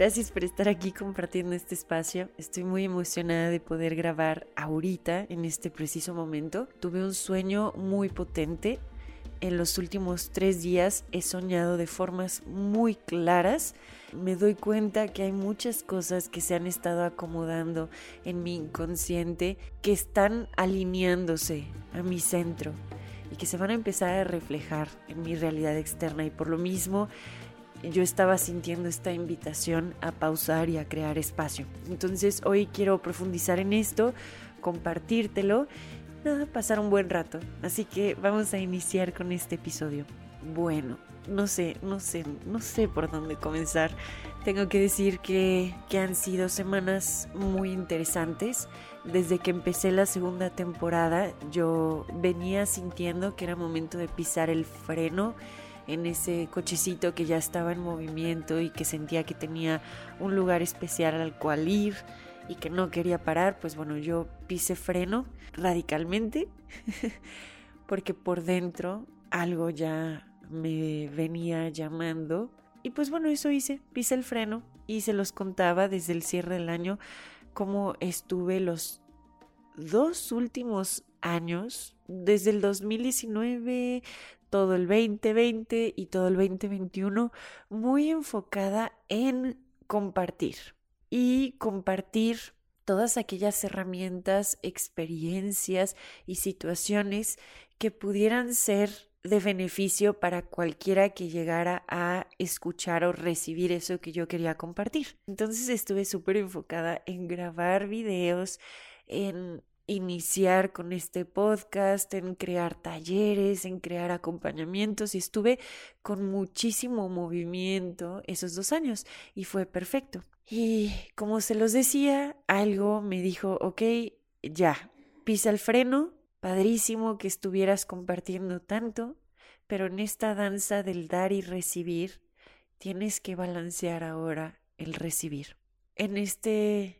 Gracias por estar aquí compartiendo este espacio. Estoy muy emocionada de poder grabar ahorita, en este preciso momento. Tuve un sueño muy potente. En los últimos tres días he soñado de formas muy claras. Me doy cuenta que hay muchas cosas que se han estado acomodando en mi inconsciente que están alineándose a mi centro y que se van a empezar a reflejar en mi realidad externa y por lo mismo yo estaba sintiendo esta invitación a pausar y a crear espacio. Entonces hoy quiero profundizar en esto, compartírtelo, nada, pasar un buen rato. Así que vamos a iniciar con este episodio. Bueno, no sé, no sé, no sé por dónde comenzar. Tengo que decir que, que han sido semanas muy interesantes. Desde que empecé la segunda temporada yo venía sintiendo que era momento de pisar el freno en ese cochecito que ya estaba en movimiento y que sentía que tenía un lugar especial al cual ir y que no quería parar, pues bueno, yo pise freno radicalmente porque por dentro algo ya me venía llamando. Y pues bueno, eso hice, pise el freno y se los contaba desde el cierre del año cómo estuve los dos últimos años, desde el 2019, todo el 2020 y todo el 2021 muy enfocada en compartir y compartir todas aquellas herramientas, experiencias y situaciones que pudieran ser de beneficio para cualquiera que llegara a escuchar o recibir eso que yo quería compartir. Entonces estuve súper enfocada en grabar videos, en iniciar con este podcast, en crear talleres, en crear acompañamientos y estuve con muchísimo movimiento esos dos años y fue perfecto. Y como se los decía, algo me dijo, ok, ya, pisa el freno, padrísimo que estuvieras compartiendo tanto, pero en esta danza del dar y recibir, tienes que balancear ahora el recibir. En este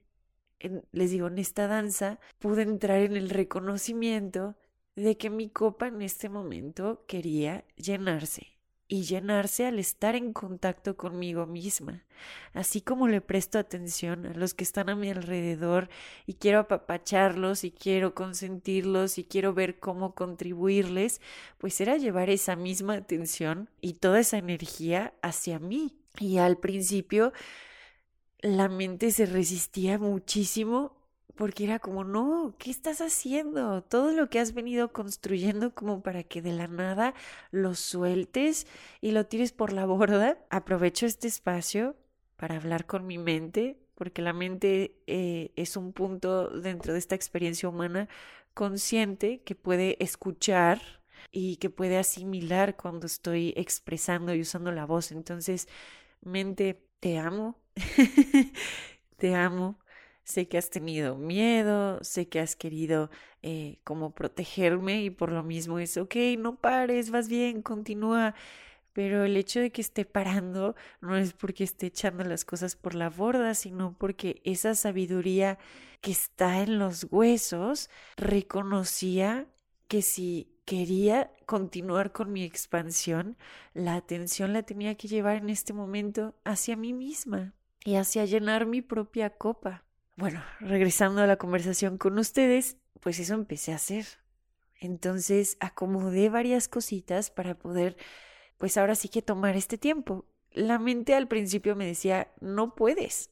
les digo, en esta danza pude entrar en el reconocimiento de que mi copa en este momento quería llenarse y llenarse al estar en contacto conmigo misma, así como le presto atención a los que están a mi alrededor y quiero apapacharlos y quiero consentirlos y quiero ver cómo contribuirles, pues era llevar esa misma atención y toda esa energía hacia mí. Y al principio la mente se resistía muchísimo porque era como, no, ¿qué estás haciendo? Todo lo que has venido construyendo como para que de la nada lo sueltes y lo tires por la borda. Aprovecho este espacio para hablar con mi mente, porque la mente eh, es un punto dentro de esta experiencia humana consciente que puede escuchar y que puede asimilar cuando estoy expresando y usando la voz. Entonces, mente, te amo, te amo, sé que has tenido miedo, sé que has querido eh, como protegerme y por lo mismo es, ok, no pares, vas bien, continúa. Pero el hecho de que esté parando no es porque esté echando las cosas por la borda, sino porque esa sabiduría que está en los huesos reconocía que si quería continuar con mi expansión, la atención la tenía que llevar en este momento hacia mí misma y hacia llenar mi propia copa. Bueno, regresando a la conversación con ustedes, pues eso empecé a hacer. Entonces acomodé varias cositas para poder, pues ahora sí que tomar este tiempo. La mente al principio me decía, no puedes.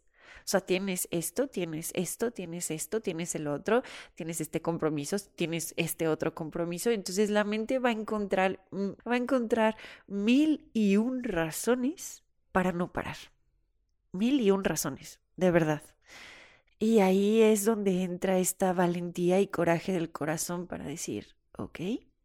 O sea, tienes esto, tienes esto, tienes esto, tienes el otro, tienes este compromiso, tienes este otro compromiso. Entonces la mente va a encontrar, mm, va a encontrar mil y un razones para no parar mil y un razones, de verdad. Y ahí es donde entra esta valentía y coraje del corazón para decir, ok,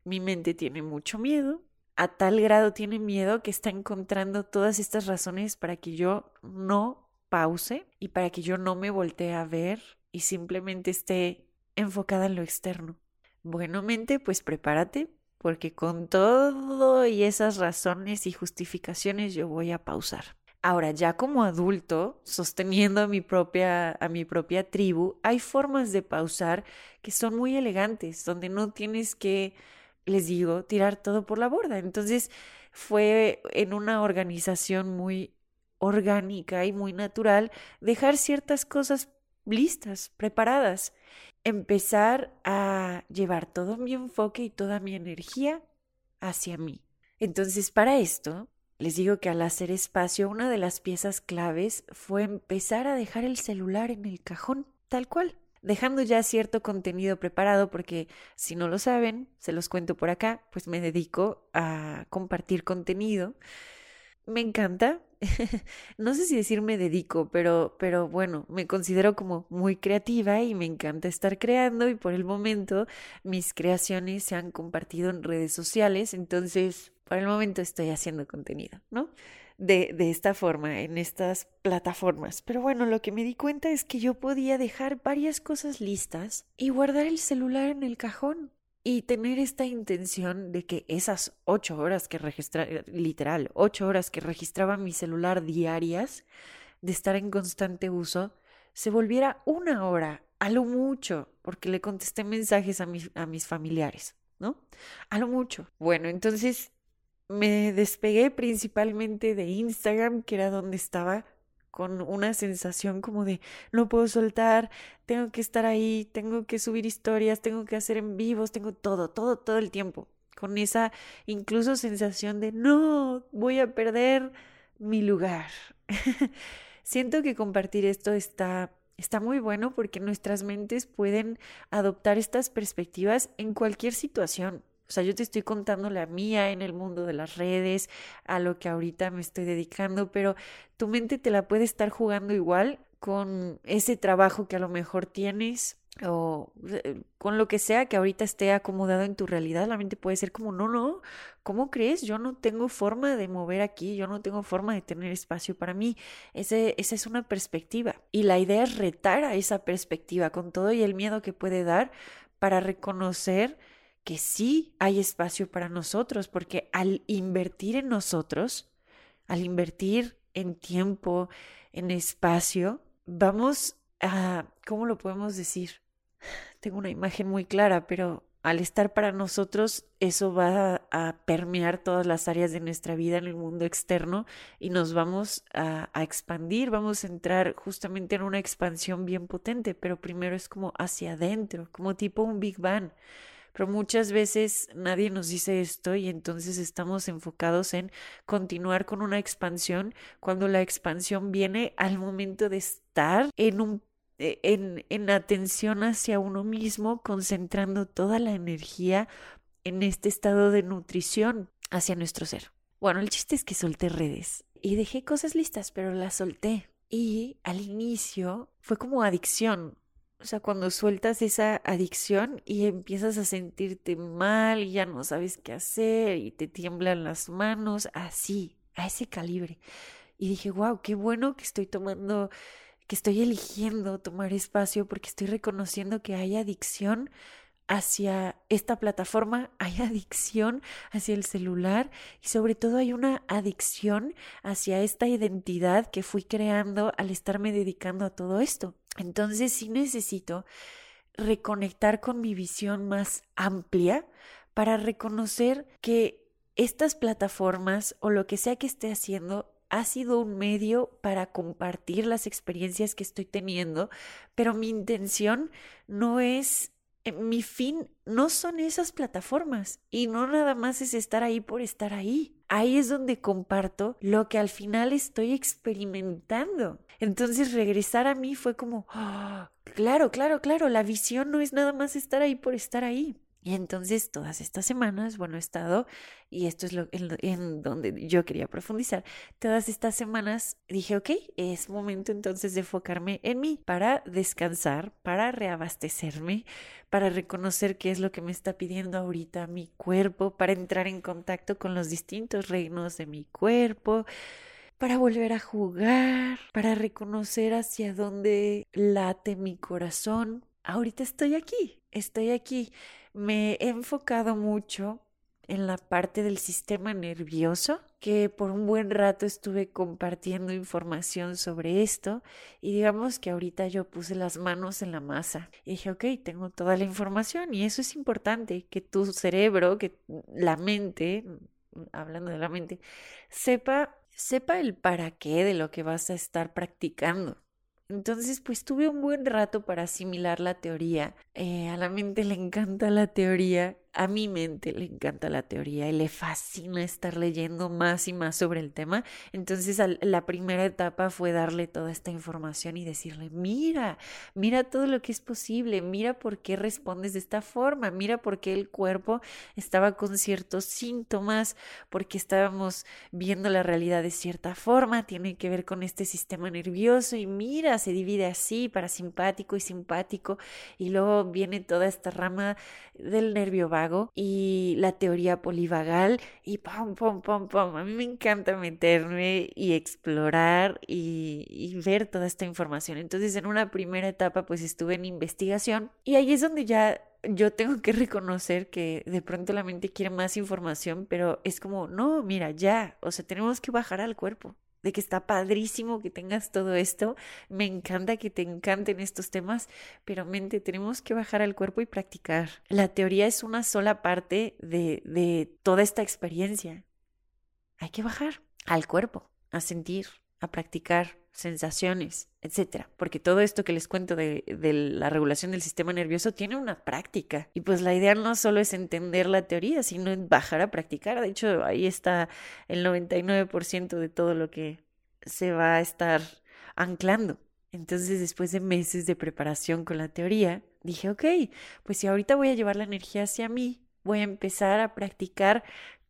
mi mente tiene mucho miedo, a tal grado tiene miedo que está encontrando todas estas razones para que yo no pause y para que yo no me voltee a ver y simplemente esté enfocada en lo externo. Bueno, mente, pues prepárate, porque con todo y esas razones y justificaciones yo voy a pausar. Ahora, ya como adulto, sosteniendo a mi propia, a mi propia tribu, hay formas de pausar que son muy elegantes, donde no tienes que, les digo, tirar todo por la borda. Entonces, fue en una organización muy orgánica y muy natural dejar ciertas cosas listas, preparadas empezar a llevar todo mi enfoque y toda mi energía hacia mí. Entonces, para esto, les digo que al hacer espacio, una de las piezas claves fue empezar a dejar el celular en el cajón, tal cual, dejando ya cierto contenido preparado, porque si no lo saben, se los cuento por acá, pues me dedico a compartir contenido. Me encanta, no sé si decir me dedico, pero, pero bueno, me considero como muy creativa y me encanta estar creando y por el momento mis creaciones se han compartido en redes sociales, entonces por el momento estoy haciendo contenido, ¿no? De, de esta forma, en estas plataformas. Pero bueno, lo que me di cuenta es que yo podía dejar varias cosas listas y guardar el celular en el cajón y tener esta intención de que esas ocho horas que registraba, literal, ocho horas que registraba mi celular diarias, de estar en constante uso, se volviera una hora, a lo mucho, porque le contesté mensajes a mis, a mis familiares, ¿no? A lo mucho. Bueno, entonces me despegué principalmente de Instagram, que era donde estaba con una sensación como de no puedo soltar, tengo que estar ahí, tengo que subir historias, tengo que hacer en vivos, tengo todo, todo, todo el tiempo, con esa incluso sensación de no, voy a perder mi lugar. Siento que compartir esto está está muy bueno porque nuestras mentes pueden adoptar estas perspectivas en cualquier situación. Sea, yo te estoy contando la mía en el mundo de las redes, a lo que ahorita me estoy dedicando, pero tu mente te la puede estar jugando igual con ese trabajo que a lo mejor tienes o eh, con lo que sea que ahorita esté acomodado en tu realidad, la mente puede ser como, no, no, ¿cómo crees? Yo no tengo forma de mover aquí, yo no tengo forma de tener espacio para mí. Esa es una perspectiva. Y la idea es retar a esa perspectiva con todo y el miedo que puede dar para reconocer que sí hay espacio para nosotros, porque al invertir en nosotros, al invertir en tiempo, en espacio, vamos a, ¿cómo lo podemos decir? Tengo una imagen muy clara, pero al estar para nosotros, eso va a, permear todas las áreas de nuestra vida en el mundo externo y nos vamos a, a, expandir, vamos a entrar justamente en una expansión bien potente, pero primero es como hacia adentro, como tipo un Big Bang. Pero muchas veces nadie nos dice esto y entonces estamos enfocados en continuar con una expansión cuando la expansión viene al momento de estar en un e, en, en atención hacia uno mismo, concentrando toda la energía en este estado de nutrición hacia nuestro ser. Bueno, el chiste es que solté redes y dejé cosas listas, pero las solté. Y al inicio fue como adicción. O sea, cuando sueltas esa adicción y empiezas a sentirte mal y ya no sabes qué hacer y te tiemblan las manos, así, a ese calibre. Y dije, wow, qué bueno que estoy tomando, que estoy eligiendo tomar espacio porque estoy reconociendo que hay adicción hacia esta plataforma, hay adicción hacia el celular y sobre todo hay una adicción hacia esta identidad que fui creando al estarme dedicando a todo esto. Entonces sí necesito reconectar con mi visión más amplia para reconocer que estas plataformas o lo que sea que esté haciendo ha sido un medio para compartir las experiencias que estoy teniendo, pero mi intención no es mi fin no son esas plataformas y no nada más es estar ahí por estar ahí. Ahí es donde comparto lo que al final estoy experimentando. Entonces regresar a mí fue como, ¡Ah! claro, claro, claro, la visión no es nada más estar ahí por estar ahí. Y entonces todas estas semanas, bueno, he estado, y esto es lo en, donde yo quería profundizar, todas estas semanas dije, ok, es momento entonces de enfocarme en mí para descansar, para reabastecerme, para reconocer qué es lo que me está pidiendo ahorita mi cuerpo, para entrar en contacto con los distintos reinos de mi cuerpo, para volver a jugar, para reconocer hacia dónde late mi corazón. Ahorita estoy aquí, estoy aquí me he enfocado mucho en la parte del sistema nervioso, que por un buen rato estuve compartiendo información sobre esto y digamos que ahorita yo puse las manos en la masa y dije, ok, tengo toda la información y eso es importante, que tu cerebro, que la mente, hablando de la mente, sepa, sepa el para qué de lo que vas a estar practicando. Entonces, pues tuve un buen rato para asimilar la teoría. Eh, a la mente le encanta la teoría a mi mente le encanta la teoría y le fascina estar leyendo más y más sobre el tema. Entonces la primera etapa fue darle toda esta información y decirle, mira, mira todo lo que es posible, mira por qué respondes de esta forma, mira por qué el cuerpo estaba con ciertos síntomas, porque estábamos viendo la realidad de cierta forma, tiene que ver con este sistema nervioso y mira, se divide así, parasimpático y simpático y luego viene toda esta rama del nervio vago y la teoría polivagal y pum, pum, pum, pum. A mí me encanta meterme y explorar y, y ver toda esta información. Entonces en una primera etapa pues estuve en investigación y ahí es donde ya yo tengo que reconocer que de pronto la mente quiere más información, pero es como, no, mira, ya, o sea, tenemos que bajar al cuerpo de que está padrísimo que tengas todo esto, me encanta que te encanten estos temas, pero mente, tenemos que bajar al cuerpo y practicar. La teoría es una sola parte de, de toda esta experiencia. Hay que bajar al cuerpo, a sentir, a practicar sensaciones, etcétera. Porque todo esto que les cuento de, de, la regulación del sistema nervioso tiene una práctica. Y pues la idea no solo es entender la teoría, sino bajar a practicar. De hecho, ahí está el 99% de todo lo que se va a estar anclando. Entonces, después de meses de preparación con la teoría, dije, ok, pues si ahorita voy a llevar la energía hacia mí, voy a empezar a practicar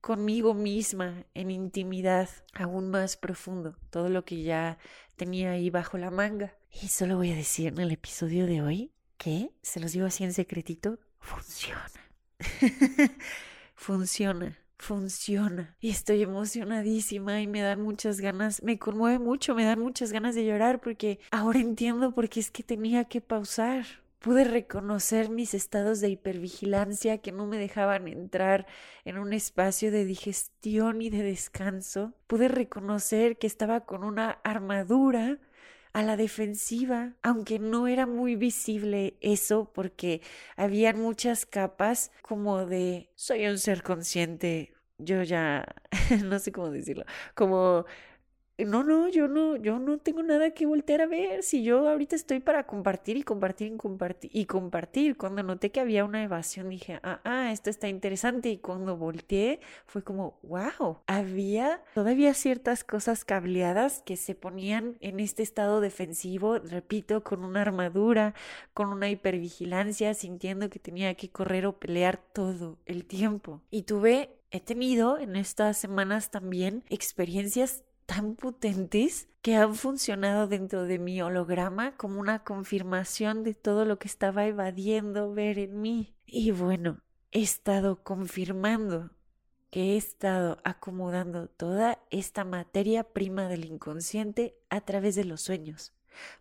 conmigo misma en intimidad aún más profundo, todo lo que ya tenía ahí bajo la manga. Y solo voy a decir en el episodio de hoy que, se los digo así en secretito, funciona. funciona, funciona. Y estoy emocionadísima y me dan muchas ganas, me conmueve mucho, me dan muchas ganas de llorar porque ahora entiendo por qué es que tenía que pausar Pude reconocer mis estados de hipervigilancia que no me dejaban entrar en un espacio de digestión y de descanso. Pude reconocer que estaba con una armadura a la defensiva, aunque no era muy visible eso porque habían muchas capas como de soy un ser consciente, yo ya no sé cómo decirlo, como no, no, yo no, yo no tengo nada que voltear a ver. Si yo ahorita estoy para compartir y compartir y compartir y compartir. Cuando noté que había una evasión, dije, ah, ah, esto está interesante. Y cuando volteé, fue como, wow, había todavía ciertas cosas cableadas que se ponían en este estado defensivo, repito, con una armadura, con una hipervigilancia, sintiendo que tenía que correr o pelear todo el tiempo. Y tuve, he tenido en estas semanas también experiencias tan potentes que han funcionado dentro de mi holograma como una confirmación de todo lo que estaba evadiendo ver en mí. Y bueno, he estado confirmando que he estado acomodando toda esta materia prima del inconsciente a través de los sueños,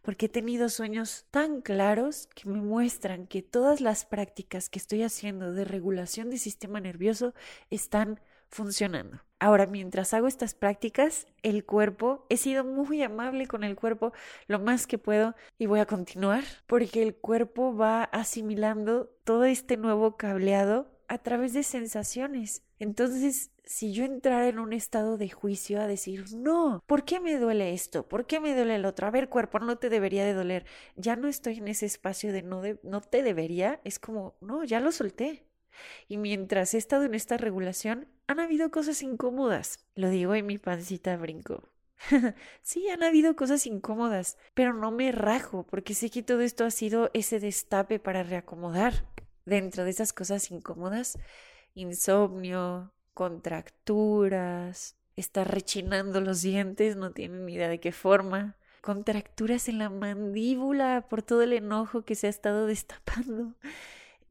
porque he tenido sueños tan claros que me muestran que todas las prácticas que estoy haciendo de regulación del sistema nervioso están funcionando. Ahora, mientras hago estas prácticas, el cuerpo, he sido muy amable con el cuerpo lo más que puedo y voy a continuar porque el cuerpo va asimilando todo este nuevo cableado a través de sensaciones. Entonces, si yo entrara en un estado de juicio a decir, no, ¿por qué me duele esto? ¿Por qué me duele el otro? A ver, cuerpo, no te debería de doler. Ya no estoy en ese espacio de no, de, no te debería. Es como, no, ya lo solté. Y mientras he estado en esta regulación, han habido cosas incómodas. Lo digo y mi pancita brinco. sí, han habido cosas incómodas, pero no me rajo porque sé que todo esto ha sido ese destape para reacomodar. dentro de esas cosas incómodas, insomnio, contracturas, estar rechinando los dientes, no tienen ni idea de qué forma, contracturas en la mandíbula por todo el enojo que se ha estado destapando.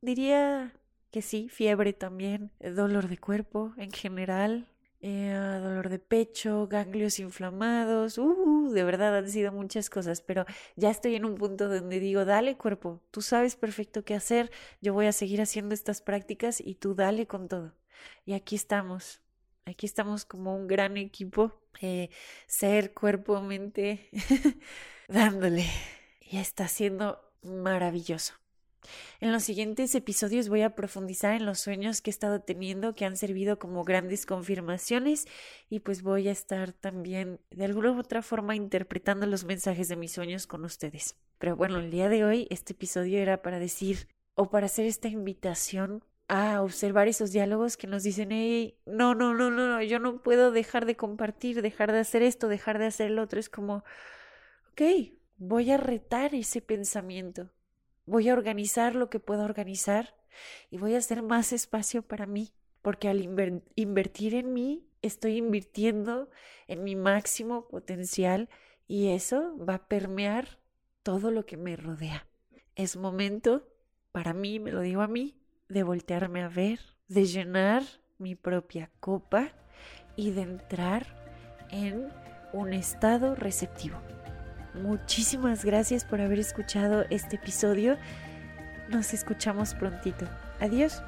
Diría que sí, fiebre también, dolor de cuerpo en general, eh, dolor de pecho, ganglios inflamados, uh, de verdad han sido muchas cosas, pero ya estoy en un punto donde digo, dale cuerpo, tú sabes perfecto qué hacer, yo voy a seguir haciendo estas prácticas y tú dale con todo. Y aquí estamos, aquí estamos como un gran equipo, eh, ser, cuerpo, mente, dándole. Y está siendo maravilloso. En los siguientes episodios voy a profundizar en los sueños que he estado teniendo que han servido como grandes confirmaciones y pues voy a estar también de alguna u otra forma interpretando los mensajes de mis sueños con ustedes. Pero bueno, el día de hoy este episodio era para decir o para hacer esta invitación a observar esos diálogos que nos dicen, hey, no, no, no, no, yo no puedo dejar de compartir, dejar de hacer esto, dejar de hacer lo otro. Es como, ok, voy a retar ese pensamiento Voy a organizar lo que puedo organizar y voy a hacer más espacio para mí, porque al invertir en mí, estoy invirtiendo en mi máximo potencial y eso va a permear todo lo que me rodea. Es momento, para mí, me lo digo a mí, de voltearme a ver, de llenar mi propia copa y de entrar en un estado receptivo. Muchísimas gracias por haber escuchado este episodio. Nos escuchamos prontito. Adiós.